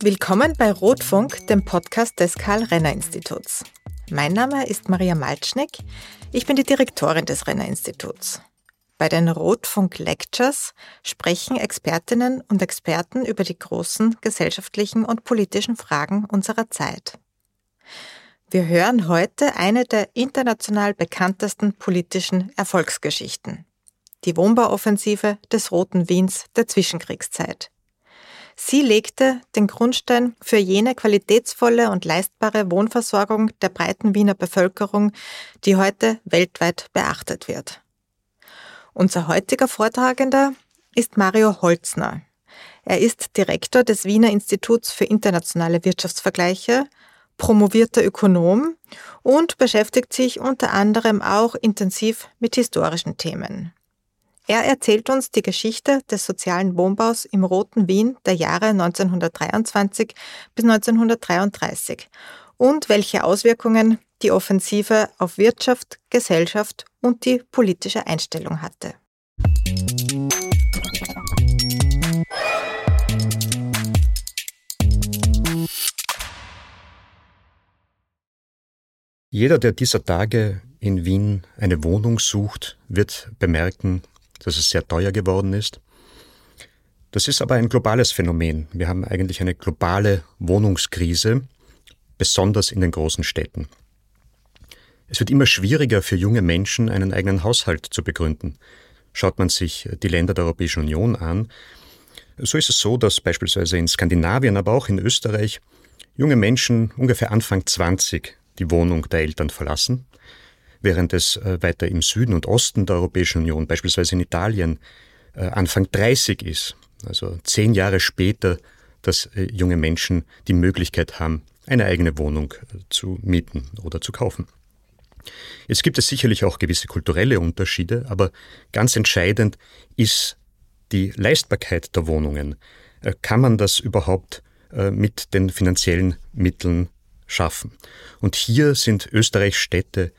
Willkommen bei Rotfunk, dem Podcast des Karl-Renner-Instituts. Mein Name ist Maria Malcznik. Ich bin die Direktorin des Renner-Instituts. Bei den Rotfunk Lectures sprechen Expertinnen und Experten über die großen gesellschaftlichen und politischen Fragen unserer Zeit. Wir hören heute eine der international bekanntesten politischen Erfolgsgeschichten. Die Wohnbauoffensive des Roten Wiens der Zwischenkriegszeit. Sie legte den Grundstein für jene qualitätsvolle und leistbare Wohnversorgung der breiten Wiener Bevölkerung, die heute weltweit beachtet wird. Unser heutiger Vortragender ist Mario Holzner. Er ist Direktor des Wiener Instituts für internationale Wirtschaftsvergleiche, promovierter Ökonom und beschäftigt sich unter anderem auch intensiv mit historischen Themen. Er erzählt uns die Geschichte des sozialen Wohnbaus im Roten Wien der Jahre 1923 bis 1933 und welche Auswirkungen die Offensive auf Wirtschaft, Gesellschaft und die politische Einstellung hatte. Jeder, der dieser Tage in Wien eine Wohnung sucht, wird bemerken, dass es sehr teuer geworden ist. Das ist aber ein globales Phänomen. Wir haben eigentlich eine globale Wohnungskrise, besonders in den großen Städten. Es wird immer schwieriger für junge Menschen, einen eigenen Haushalt zu begründen. Schaut man sich die Länder der Europäischen Union an, so ist es so, dass beispielsweise in Skandinavien, aber auch in Österreich junge Menschen ungefähr Anfang 20 die Wohnung der Eltern verlassen während es äh, weiter im Süden und Osten der Europäischen Union, beispielsweise in Italien, äh, Anfang 30 ist, also zehn Jahre später, dass äh, junge Menschen die Möglichkeit haben, eine eigene Wohnung zu mieten oder zu kaufen. Jetzt gibt es sicherlich auch gewisse kulturelle Unterschiede, aber ganz entscheidend ist die Leistbarkeit der Wohnungen. Kann man das überhaupt mit den finanziellen Mitteln schaffen? Und hier sind Österreichs Städte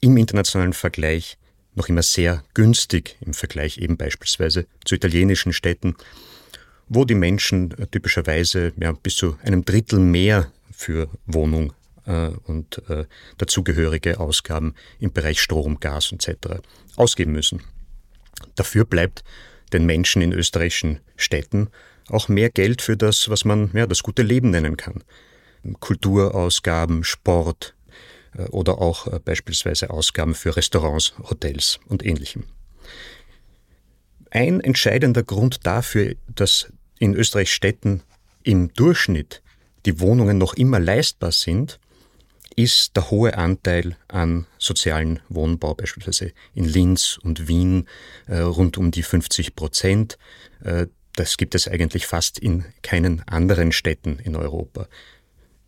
im internationalen Vergleich noch immer sehr günstig im Vergleich eben beispielsweise zu italienischen Städten, wo die Menschen äh, typischerweise ja, bis zu einem Drittel mehr für Wohnung äh, und äh, dazugehörige Ausgaben im Bereich Strom, Gas etc. ausgeben müssen. Dafür bleibt den Menschen in österreichischen Städten auch mehr Geld für das, was man ja, das gute Leben nennen kann. Kulturausgaben, Sport, oder auch äh, beispielsweise Ausgaben für Restaurants, Hotels und ähnlichem. Ein entscheidender Grund dafür, dass in Österreich Städten im Durchschnitt die Wohnungen noch immer leistbar sind, ist der hohe Anteil an sozialen Wohnbau, beispielsweise in Linz und Wien äh, rund um die 50 Prozent. Äh, das gibt es eigentlich fast in keinen anderen Städten in Europa.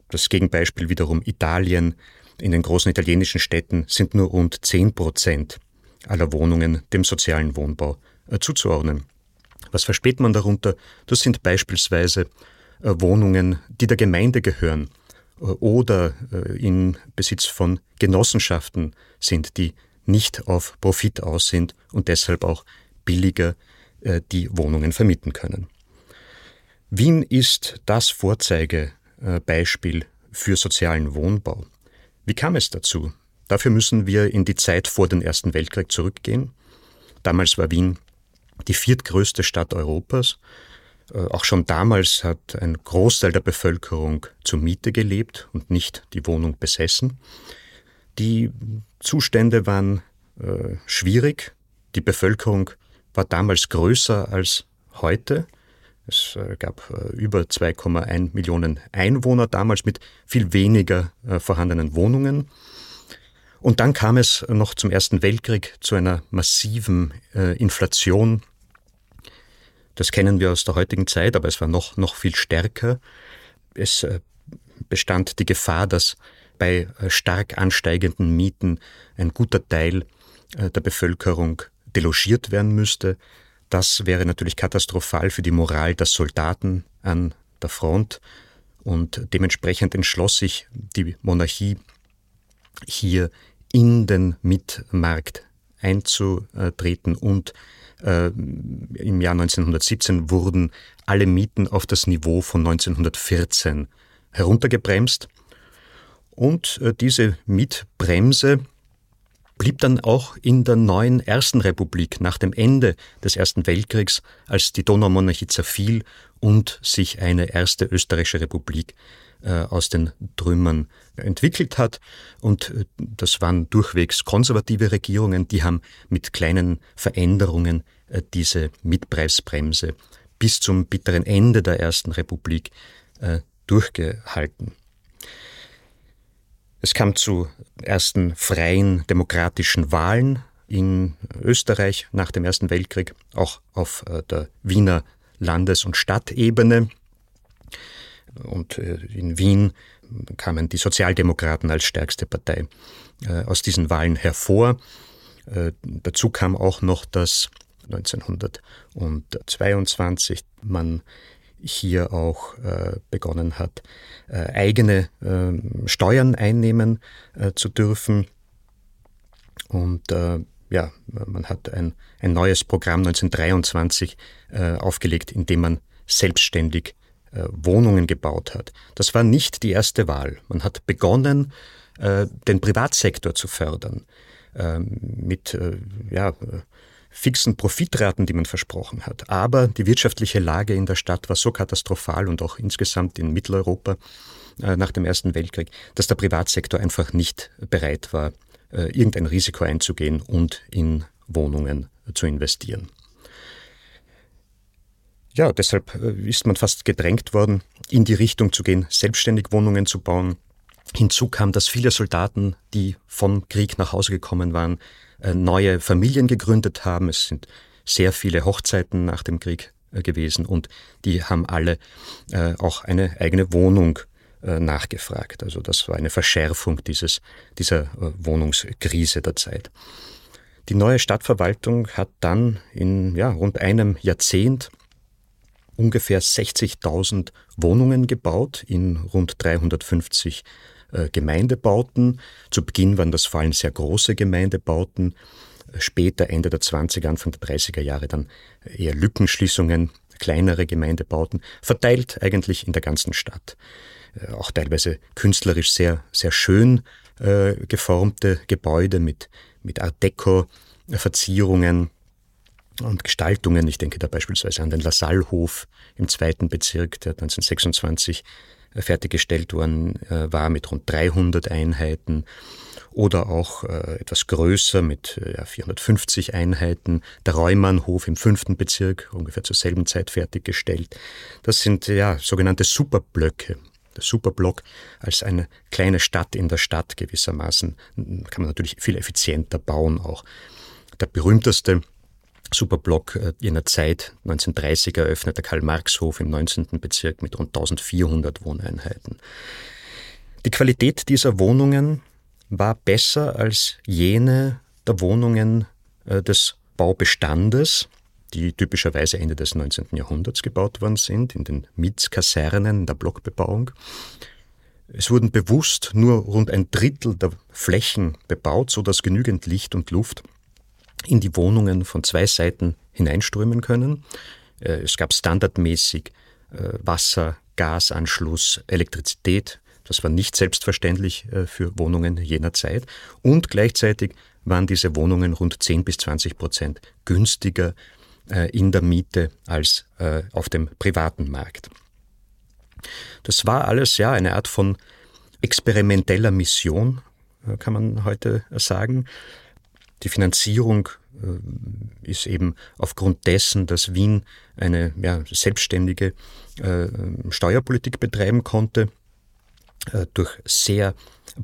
Das Gegenbeispiel wiederum Italien in den großen italienischen Städten sind nur rund 10 Prozent aller Wohnungen dem sozialen Wohnbau äh, zuzuordnen. Was versteht man darunter? Das sind beispielsweise äh, Wohnungen, die der Gemeinde gehören äh, oder in Besitz von Genossenschaften sind, die nicht auf Profit aus sind und deshalb auch billiger die Wohnungen vermieten können. Wien ist das Vorzeigebeispiel für sozialen Wohnbau. Wie kam es dazu? Dafür müssen wir in die Zeit vor dem Ersten Weltkrieg zurückgehen. Damals war Wien die viertgrößte Stadt Europas. Äh, auch schon damals hat ein Großteil der Bevölkerung zur Miete gelebt und nicht die Wohnung besessen. Die Zustände waren äh, schwierig. Die Bevölkerung war damals größer als heute. Es äh, gab äh, über 2,1 Millionen Einwohner damals mit viel weniger äh, vorhandenen Wohnungen. Und dann kam es noch zum Ersten Weltkrieg zu einer massiven Inflation. Das kennen wir aus der heutigen Zeit, aber es war noch, noch viel stärker. Es bestand die Gefahr, dass bei stark ansteigenden Mieten ein guter Teil der Bevölkerung delogiert werden müsste. Das wäre natürlich katastrophal für die Moral der Soldaten an der Front und dementsprechend entschloss sich die Monarchie hier in den Mietmarkt einzutreten und äh, im Jahr 1917 wurden alle Mieten auf das Niveau von 1914 heruntergebremst. Und äh, diese Mietbremse blieb dann auch in der neuen Ersten Republik nach dem Ende des Ersten Weltkriegs, als die Donaumonarchie zerfiel und sich eine erste österreichische Republik äh, aus den Trümmern entwickelt hat. Und äh, das waren durchwegs konservative Regierungen, die haben mit kleinen Veränderungen äh, diese Mitpreisbremse bis zum bitteren Ende der Ersten Republik durchgehalten. Es kam zu ersten freien demokratischen Wahlen in Österreich nach dem Ersten Weltkrieg, auch auf äh, der Wiener Landes- und Stadtebene. Und äh, in Wien kamen die Sozialdemokraten als stärkste Partei äh, aus diesen Wahlen hervor. Dazu kam auch noch, dass 1922 man hier auch äh, begonnen hat, äh, eigene äh, Steuern einnehmen äh, zu dürfen. Und äh, ja, man hat ein, ein neues Programm 1923 äh, aufgelegt, in dem man selbstständig Wohnungen gebaut hat. Das war nicht die erste Wahl. Man hat begonnen, den Privatsektor zu fördern ähm, mit ja, fixen Profitraten, die man versprochen hat. Aber die wirtschaftliche Lage in der Stadt war so katastrophal und auch insgesamt in Mitteleuropa äh, nach dem Ersten Weltkrieg, dass der Privatsektor einfach nicht bereit war, äh, irgendein Risiko einzugehen und in Wohnungen zu investieren. Ja, deshalb äh, ist man fast gedrängt worden, in die Richtung zu gehen, selbstständig Wohnungen zu bauen. Hinzu kam, dass viele Soldaten, die vom Krieg nach Hause gekommen waren, äh, neue Familien gegründet haben. Es sind sehr viele Hochzeiten nach dem Krieg äh, gewesen und die haben alle äh, auch eine eigene Wohnung nachgefragt. Also das war eine Verschärfung dieses, dieser Wohnungskrise der Zeit. Die neue Stadtverwaltung hat dann in ja, rund einem Jahrzehnt ungefähr 60.000 Wohnungen gebaut in rund 350 äh, Gemeindebauten. Zu Beginn waren das vor allem sehr große Gemeindebauten. Später, Ende der 20er, Anfang der 30er Jahre, dann eher Lückenschließungen, kleinere Gemeindebauten, verteilt eigentlich in der ganzen Stadt. Äh, auch teilweise künstlerisch sehr, sehr schön äh, geformte Gebäude mit, mit Art Deco-Verzierungen und Gestaltungen. Ich denke da beispielsweise an den Lasallhof im zweiten Bezirk, der 1926 fertiggestellt worden äh, war mit rund 300 Einheiten oder auch äh, etwas größer mit äh, 450 Einheiten. Der Reumannhof im fünften Bezirk, ungefähr zur selben Zeit fertiggestellt. Das sind ja sogenannte Superblöcke. Der Superblock als eine kleine Stadt in der Stadt gewissermaßen kann man natürlich viel effizienter bauen auch. Der berühmteste Superblock äh, jener Zeit, 1930 eröffnet der Karl-Marx-Hof im 19. Bezirk mit rund 1400 Wohneinheiten. Die Qualität dieser Wohnungen war besser als jene der Wohnungen äh, des Baubestandes, die typischerweise Ende des 19. Jahrhunderts gebaut worden sind, in den Mietskasernen, in der Blockbebauung. Es wurden bewusst nur rund ein Drittel der Flächen bebaut, sodass genügend Licht und Luft in die Wohnungen von zwei Seiten hineinströmen können. Äh, es gab standardmäßig äh, Wasser, Gasanschluss, Elektrizität. Das war nicht selbstverständlich äh, für Wohnungen jener Zeit. Und gleichzeitig waren diese Wohnungen rund 10 bis 20 Prozent günstiger in der Miete als auf dem privaten Markt. Das war alles ja eine Art von experimenteller Mission, kann man heute sagen. Die Finanzierung äh, ist eben aufgrund dessen, dass Wien eine ja, selbstständige äh, Steuerpolitik betreiben konnte, äh, durch sehr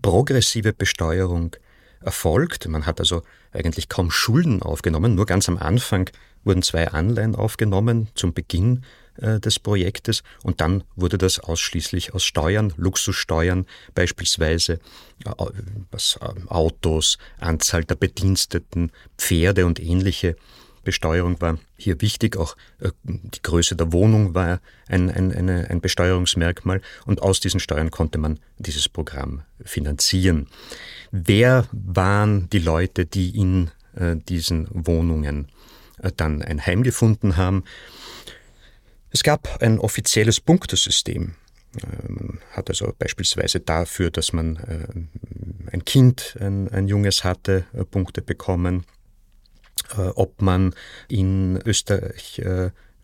progressive Besteuerung erfolgt. Man hat also eigentlich kaum Schulden aufgenommen. Nur ganz am Anfang wurden zwei Anleihen aufgenommen zum Beginn äh, des Projektes und dann wurde das ausschließlich aus Steuern, Luxussteuern beispielsweise, äh, was äh, Autos, Anzahl der Bediensteten, Pferde und ähnliche Besteuerung war hier wichtig. Auch die Größe der Wohnung war ein, ein, eine, ein Besteuerungsmerkmal und aus diesen Steuern konnte man dieses Programm finanzieren. Wer waren die Leute, die in diesen Wohnungen dann ein Heim gefunden haben. Es gab ein offizielles Punktesystem. Man hat also beispielsweise dafür, dass man ein Kind, ein, ein Junges hatte, Punkte bekommen. Ob man in Österreich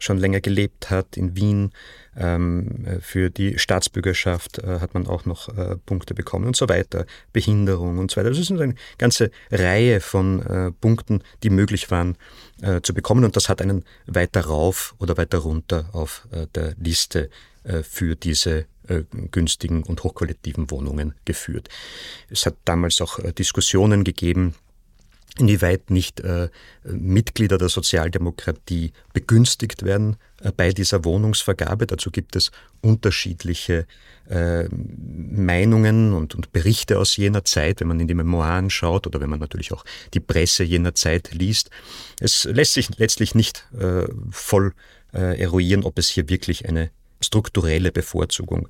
schon länger gelebt hat, in Wien. Ähm, für die Staatsbürgerschaft äh, hat man auch noch äh, Punkte bekommen und so weiter. Behinderung und so weiter. Das ist eine ganze Reihe von äh, Punkten, die möglich waren äh, zu bekommen und das hat einen weiter rauf oder weiter runter auf äh, der Liste äh, für diese günstigen und hochqualitativen Wohnungen geführt. Es hat damals auch Diskussionen gegeben, inwieweit nicht äh, Mitglieder der Sozialdemokratie begünstigt werden äh, bei dieser Wohnungsvergabe. Dazu gibt es unterschiedliche äh, Meinungen und, und, Berichte aus jener Zeit, wenn man in die Memoiren schaut oder wenn man natürlich auch die Presse jener Zeit liest. Es lässt sich letztlich nicht äh, voll äh, eruieren, ob es hier wirklich eine strukturelle Bevorzugung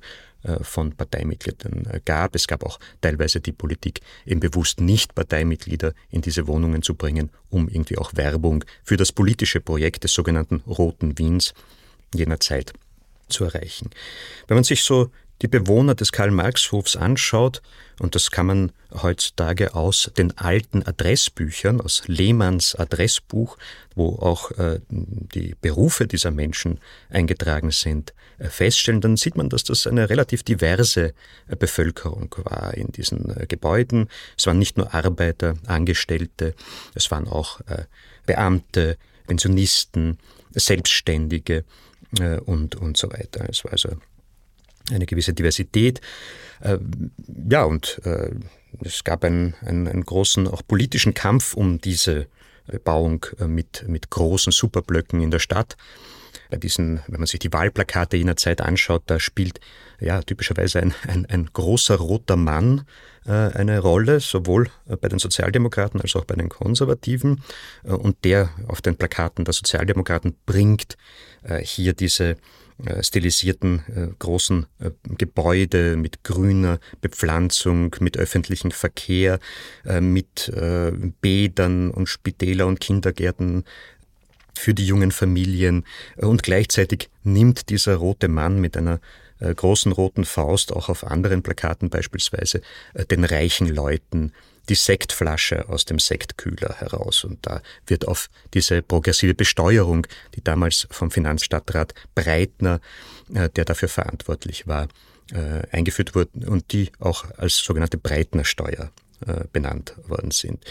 von Parteimitgliedern äh, gab. Es gab auch teilweise die Politik, eben bewusst nicht Parteimitglieder in diese Wohnungen zu bringen, um irgendwie auch Werbung für das politische Projekt des sogenannten Roten Wiens jener Zeit zu erreichen. Wenn man sich so die Bewohner des Karl-Marx-Hofs anschaut, und das kann man heutzutage aus den alten Adressbüchern, aus Lehmanns Adressbuch, wo auch äh, die Berufe dieser Menschen eingetragen sind, äh, feststellen, dann sieht man, dass das eine relativ diverse äh, Bevölkerung war in diesen äh, Gebäuden. Es waren nicht nur Arbeiter, Angestellte, es waren auch äh, Beamte, Pensionisten, Selbstständige äh, und, und so weiter. Es war also eine gewisse Diversität. Äh, ja, und äh, es gab einen, einen, einen, großen auch politischen Kampf um diese Bauung äh, mit, mit großen Superblöcken in der Stadt. Bei diesen, wenn man sich die Wahlplakate jener Zeit anschaut, da spielt ja typischerweise ein, ein, ein großer roter Mann äh, eine Rolle, sowohl bei den Sozialdemokraten als auch bei den Konservativen. Und der auf den Plakaten der Sozialdemokraten bringt äh, hier diese stilisierten äh, großen äh, Gebäude mit grüner Bepflanzung, mit öffentlichem Verkehr, mit Bädern und Spitäler und Kindergärten für die jungen Familien. Und gleichzeitig nimmt dieser rote Mann mit einer großen roten Faust auch auf anderen Plakaten beispielsweise den reichen Leuten die Sektflasche aus dem Sektkühler heraus. Und da wird auf diese progressive Besteuerung, die damals vom Finanzstadtrat Breitner, äh, der dafür verantwortlich war, äh, eingeführt wurde und die auch als sogenannte Breitner-Steuer äh, benannt worden sind.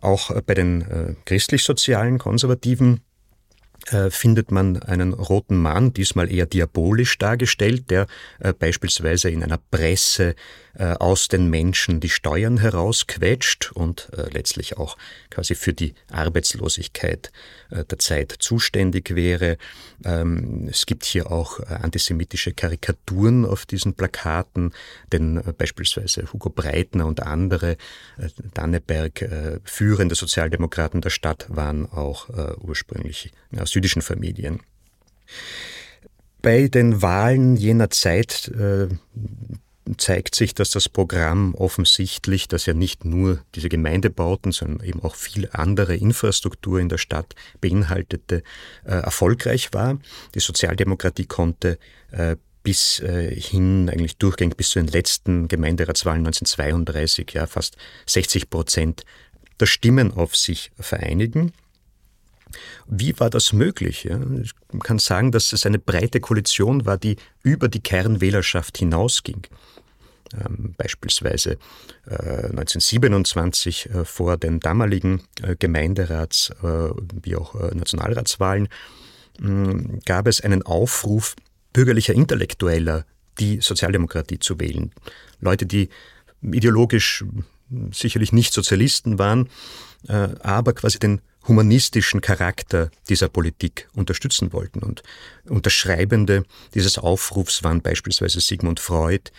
Auch bei den christlich-sozialen Konservativen findet man einen roten Mann, diesmal eher diabolisch dargestellt, der beispielsweise in einer Presse äh, aus den Menschen die Steuern herausquetscht und äh, letztlich auch quasi für die Arbeitslosigkeit äh, der Zeit zuständig wäre. Ähm, es gibt hier auch antisemitische Karikaturen auf diesen Plakaten, denn beispielsweise Hugo Breitner und andere Danneberg führende Sozialdemokraten der Stadt waren auch ursprünglich aus jüdischen Familien. Bei den Wahlen jener Zeit zeigt sich, dass das Programm offensichtlich, das ja nicht nur diese Gemeindebauten, sondern eben auch viel andere Infrastruktur in der Stadt beinhaltete, äh, erfolgreich war. Die Sozialdemokratie konnte äh, bis äh, hin eigentlich durchgängig bis zu den letzten Gemeinderatswahlen 1932 ja fast 60 Prozent der Stimmen auf sich vereinigen. Wie war das möglich? Ich kann sagen, dass es eine breite Koalition war, die über die Kernwählerschaft hinausging. Ähm, beispielsweise äh, 1927 äh, vor den damaligen äh, Gemeinderats- äh, wie auch äh, Nationalratswahlen gab es einen Aufruf bürgerlicher Intellektueller, die Sozialdemokratie zu wählen. Leute, die ideologisch sicherlich nicht Sozialisten waren, äh, aber quasi den humanistischen Charakter dieser Politik unterstützen wollten. Und Unterschreibende dieses Aufrufs waren beispielsweise Sigmund Freud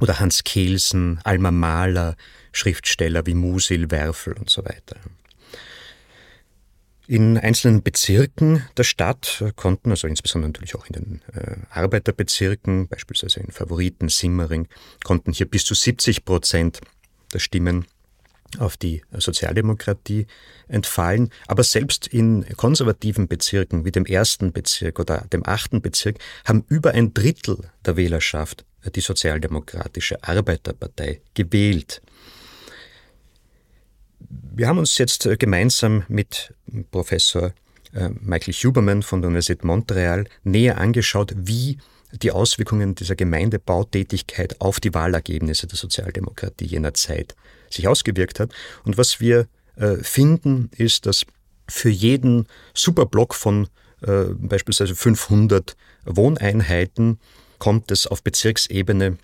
oder Hans Kelsen, Alma Mahler, Schriftsteller wie Musil, Werfel und so weiter. In einzelnen Bezirken der Stadt konnten, also insbesondere natürlich auch in den äh, Arbeiterbezirken, beispielsweise in Favoriten, Simmering, konnten hier bis zu 70 Prozent der Stimmen auf die Sozialdemokratie entfallen. Aber selbst in konservativen Bezirken wie dem ersten Bezirk oder dem achten Bezirk haben über ein Drittel der Wählerschaft die Sozialdemokratische Arbeiterpartei gewählt. Wir haben uns jetzt gemeinsam mit Professor äh, Michael Huberman von der Universität Montreal näher angeschaut, wie die Auswirkungen dieser Gemeindebautätigkeit auf die Wahlergebnisse der Sozialdemokratie jener Zeit sich ausgewirkt hat. Und was wir äh, finden, ist, dass für jeden Superblock von äh, beispielsweise 500 Wohneinheiten kommt es auf Bezirksebene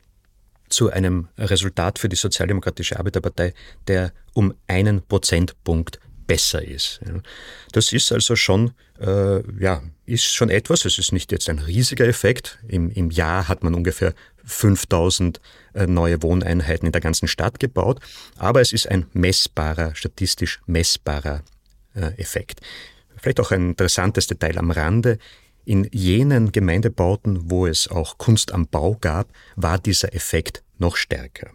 zu einem Resultat für die Sozialdemokratische Arbeiterpartei, der um einen Prozentpunkt besser ist. Das ist also schon, äh, ja, ist schon etwas. Es ist nicht jetzt ein riesiger Effekt. Im, im Jahr hat man ungefähr 5000 äh, neue Wohneinheiten in der ganzen Stadt gebaut, aber es ist ein messbarer, statistisch messbarer äh, Effekt. Vielleicht auch ein interessantes Detail am Rande. In jenen Gemeindebauten, wo es auch Kunst am Bau gab, war dieser Effekt noch stärker.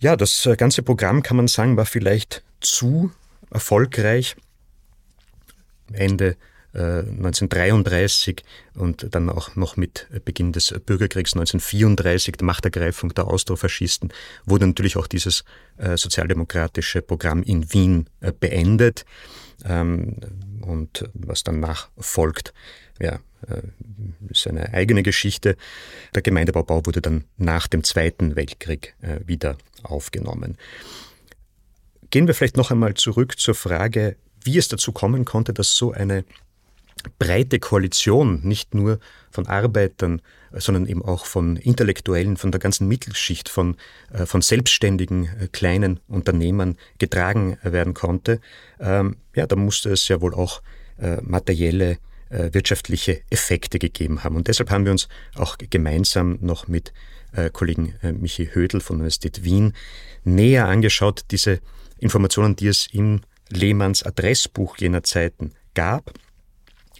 Ja, das äh, ganze Programm kann man sagen, war vielleicht zu erfolgreich. Ende 1933 äh, und dann auch noch mit Beginn des Bürgerkriegs 1934, der Machtergreifung der Austrofaschisten, wurde natürlich auch dieses äh, sozialdemokratische Programm in Wien beendet. Ähm, und was danach folgt, ja, ist eine eigene Geschichte. Der Gemeindebaubau wurde dann nach dem Zweiten Weltkrieg wieder aufgenommen. Gehen wir vielleicht noch einmal zurück zur Frage, wie es dazu kommen konnte, dass so eine breite Koalition nicht nur von Arbeitern, sondern eben auch von Intellektuellen, von der ganzen Mittelschicht, von, äh, von selbstständigen äh, kleinen Unternehmern getragen werden konnte. Ähm, ja, da musste es ja wohl auch äh, materielle wirtschaftliche Effekte gegeben haben. Und deshalb haben wir uns auch gemeinsam noch mit äh, Kollegen äh, Michi Hödel von der Universität Wien näher angeschaut, diese Informationen, die es im Lehmanns Adressbuch jener Zeiten gab.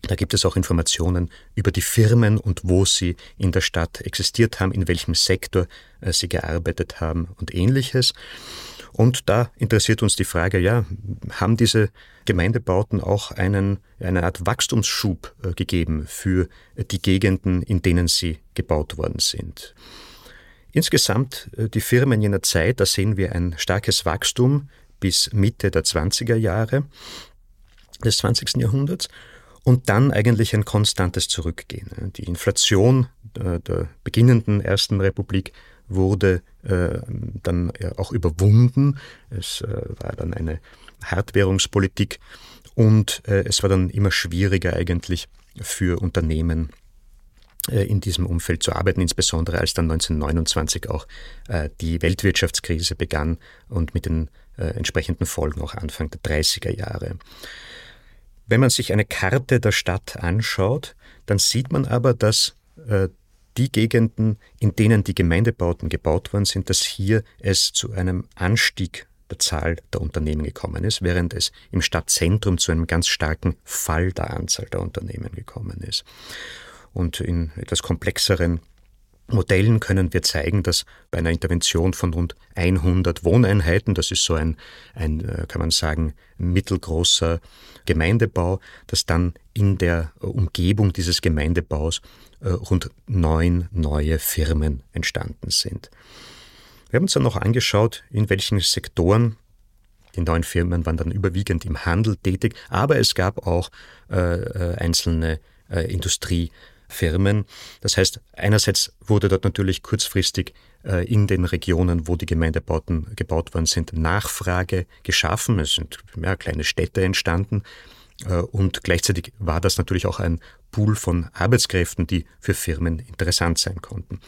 Da gibt es auch Informationen über die Firmen und wo sie in der Stadt existiert haben, in welchem Sektor äh, sie gearbeitet haben und ähnliches. Und da interessiert uns die Frage, ja, haben diese Gemeindebauten auch einen, eine Art Wachstumsschub äh, gegeben für die Gegenden, in denen sie gebaut worden sind? Insgesamt äh, die Firmen jener Zeit, da sehen wir ein starkes Wachstum bis Mitte der 20er Jahre des 20. Jahrhunderts und dann eigentlich ein konstantes Zurückgehen. Die Inflation äh, der beginnenden Ersten Republik wurde äh, dann auch überwunden. Es war dann eine Hartwährungspolitik und es war dann immer schwieriger eigentlich für Unternehmen äh, in diesem Umfeld zu arbeiten, insbesondere als dann 1929 auch äh, die Weltwirtschaftskrise begann und mit den äh, entsprechenden Folgen auch Anfang der 30er Jahre. Wenn man sich eine Karte der Stadt anschaut, dann sieht man aber, dass die Gegenden, in denen die Gemeindebauten gebaut worden sind, dass hier es zu einem Anstieg der Zahl der Unternehmen gekommen ist, während es im Stadtzentrum zu einem ganz starken Fall der Anzahl der Unternehmen gekommen ist. Und in etwas komplexeren Modellen können wir zeigen, dass bei einer Intervention von rund 100 Wohneinheiten, das ist so ein, ein äh, kann man sagen, mittelgroßer Gemeindebau, dass dann in der Umgebung dieses Gemeindebaus äh, rund neun neue Firmen entstanden sind. Wir haben uns dann noch angeschaut, in welchen Sektoren die neuen Firmen waren dann überwiegend im Handel tätig, aber es gab auch äh, äh einzelne äh, Industrie- Firmen. Das heißt, einerseits wurde dort natürlich kurzfristig äh, in den Regionen, wo die Gemeindebauten gebaut worden sind, Nachfrage geschaffen. Es sind ja, kleine Städte entstanden. Äh, und gleichzeitig war das natürlich auch ein Pool von Arbeitskräften, die für Firmen interessant sein konnten.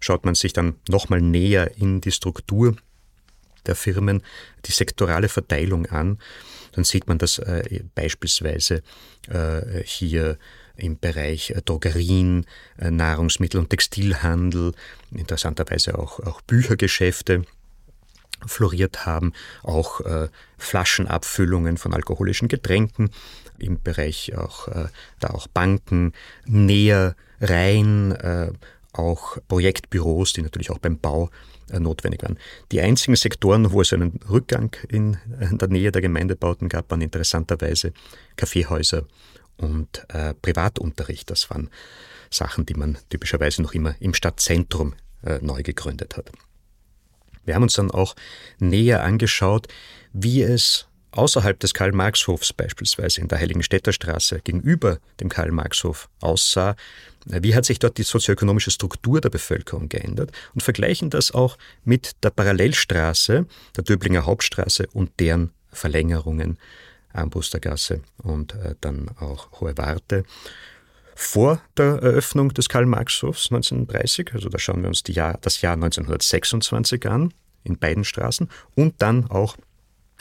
Schaut man sich dann nochmal näher in die Struktur der Firmen, die sektorale Verteilung an, dann sieht man, dass äh, beispielsweise äh, hier im Bereich äh, Drogerien, äh, Nahrungsmittel- und Textilhandel, interessanterweise auch, auch Büchergeschäfte floriert haben, auch äh, Flaschenabfüllungen von alkoholischen Getränken, im Bereich auch äh, da auch Banken, Nähereien, äh, auch Projektbüros, die natürlich auch beim Bau äh, notwendig waren. Die einzigen Sektoren, wo es einen Rückgang in, in der Nähe der Gemeindebauten gab, waren interessanterweise Kaffeehäuser und äh, Privatunterricht. Das waren Sachen, die man typischerweise noch immer im Stadtzentrum äh, neu gegründet hat. Wir haben uns dann auch näher angeschaut, wie es außerhalb des Karl-Marx-Hofs beispielsweise in der Heiligenstädter Straße gegenüber dem Karl-Marx-Hof aussah, wie hat sich dort die sozioökonomische Struktur der Bevölkerung geändert und vergleichen das auch mit der Parallelstraße, der Döblinger Hauptstraße und deren Verlängerungen, Armbustergasse und äh, dann auch Hohe Warte. Vor der Eröffnung des Karl-Marx-Hofs 1930, also da schauen wir uns Jahr, das Jahr 1926 an, in beiden Straßen, und dann auch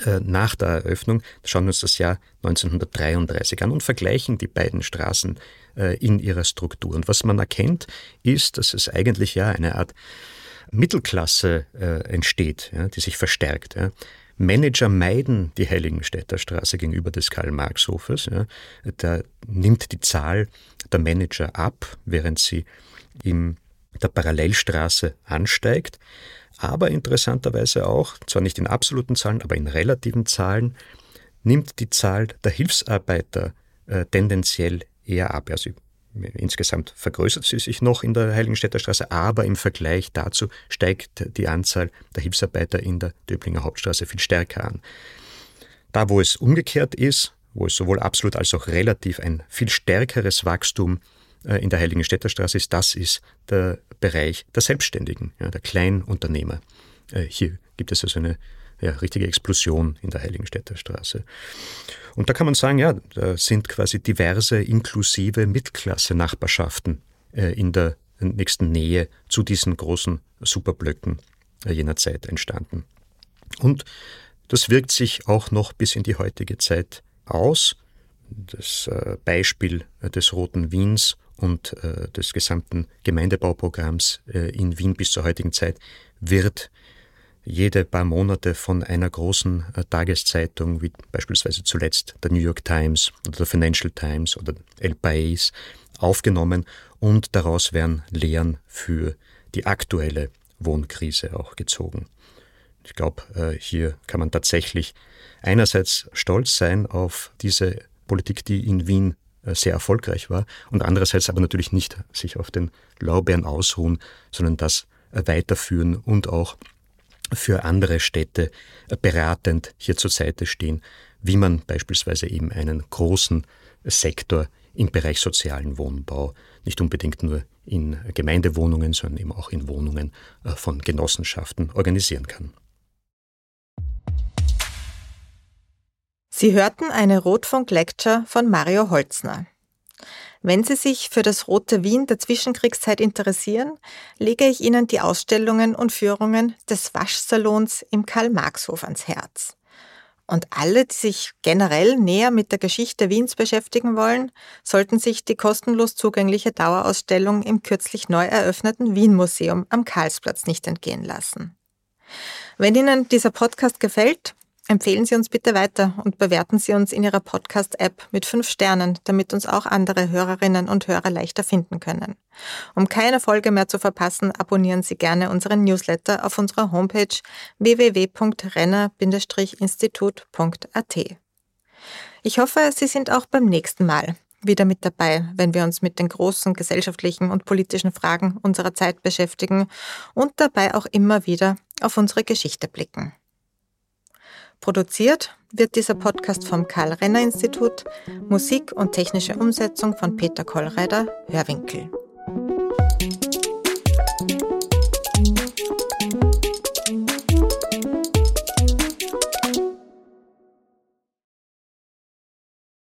äh, nach der Eröffnung schauen wir uns das Jahr 1933 an und vergleichen die beiden Straßen äh, in ihrer Struktur. Und was man erkennt, ist, dass es eigentlich ja eine Art Mittelklasse entsteht, die sich verstärkt. Manager meiden die Heiligenstädter Straße gegenüber des Karl-Marx-Hofes. Ja. Da nimmt die Zahl der Manager ab, während sie in der Parallelstraße ansteigt aber interessanterweise auch, zwar nicht in absoluten Zahlen, aber in relativen Zahlen, nimmt die Zahl der Hilfsarbeiter äh, tendenziell eher ab. Also insgesamt vergrößert sie sich noch in der Heiligenstädter Straße, aber im Vergleich dazu steigt die Anzahl der Hilfsarbeiter in der Döblinger Hauptstraße viel stärker an. Da, wo es umgekehrt ist, wo es sowohl absolut als auch relativ ein viel stärkeres Wachstum äh, in der Heiligenstädter Straße ist, das ist der Bereich der Selbstständigen, ja, der Kleinunternehmer. Äh, hier gibt es also eine ja, richtige Explosion in der Heiligenstädter Straße. Und da kann man sagen, ja, da sind quasi diverse inklusive Mittelklasse-Nachbarschaften äh, in der nächsten Nähe zu diesen großen Superblöcken jener Zeit entstanden. Und das wirkt sich auch noch bis in die heutige Zeit aus. Das Beispiel des Roten Wiens und äh, des gesamten Gemeindebauprogramms äh, in Wien bis zur heutigen Zeit wird jede paar Monate von einer großen äh, Tageszeitung, wie beispielsweise zuletzt der New York Times oder der Financial Times oder El País, aufgenommen und daraus werden Lehren für die aktuelle Wohnkrise auch gezogen. Ich glaube, äh, hier kann man tatsächlich einerseits stolz sein auf diese Politik, die in Wien äh, sehr erfolgreich war und andererseits aber natürlich nicht sich auf den Lorbeeren ausruhen, sondern das weiterführen und auch für andere Städte äh, beratend hier zur Seite stehen, wie man beispielsweise eben einen großen Sektor im Bereich sozialen Wohnbau, nicht unbedingt nur in Gemeindewohnungen, sondern eben auch in Wohnungen von Genossenschaften organisieren kann. Sie hörten eine Rotfunk-Lecture von Mario Holzner. Wenn Sie sich für das Rote Wien der Zwischenkriegszeit interessieren, lege ich Ihnen die Ausstellungen und Führungen des Waschsalons im Karl-Marx-Hof ans Herz. Und alle, die sich generell näher mit der Geschichte Wiens beschäftigen wollen, sollten sich die kostenlos zugängliche Dauerausstellung im kürzlich neu eröffneten Wien-Museum am Karlsplatz nicht entgehen lassen. Wenn Ihnen dieser Podcast gefällt, Empfehlen Sie uns bitte weiter und bewerten Sie uns in Ihrer Podcast-App mit fünf Sternen, damit uns auch andere Hörerinnen und Hörer leichter finden können. Um keine Folge mehr zu verpassen, abonnieren Sie gerne unseren Newsletter auf unserer Homepage www.renner-institut.at. Ich hoffe, Sie sind auch beim nächsten Mal wieder mit dabei, wenn wir uns mit den großen gesellschaftlichen und politischen Fragen unserer Zeit beschäftigen und dabei auch immer wieder auf unsere Geschichte blicken. Produziert wird dieser Podcast vom Karl Renner Institut, Musik und technische Umsetzung von Peter Kollreider, Hörwinkel.